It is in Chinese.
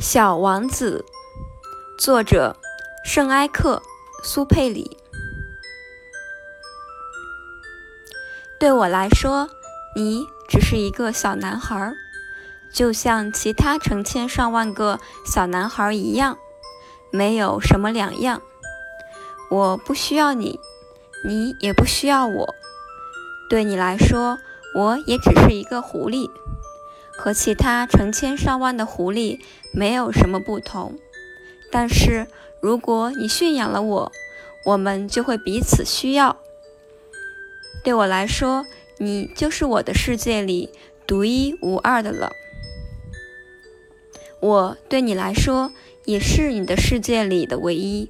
小王子，作者圣埃克苏佩里。对我来说，你只是一个小男孩，就像其他成千上万个小男孩一样，没有什么两样。我不需要你，你也不需要我。对你来说，我也只是一个狐狸。和其他成千上万的狐狸没有什么不同，但是如果你驯养了我，我们就会彼此需要。对我来说，你就是我的世界里独一无二的了。我对你来说，也是你的世界里的唯一。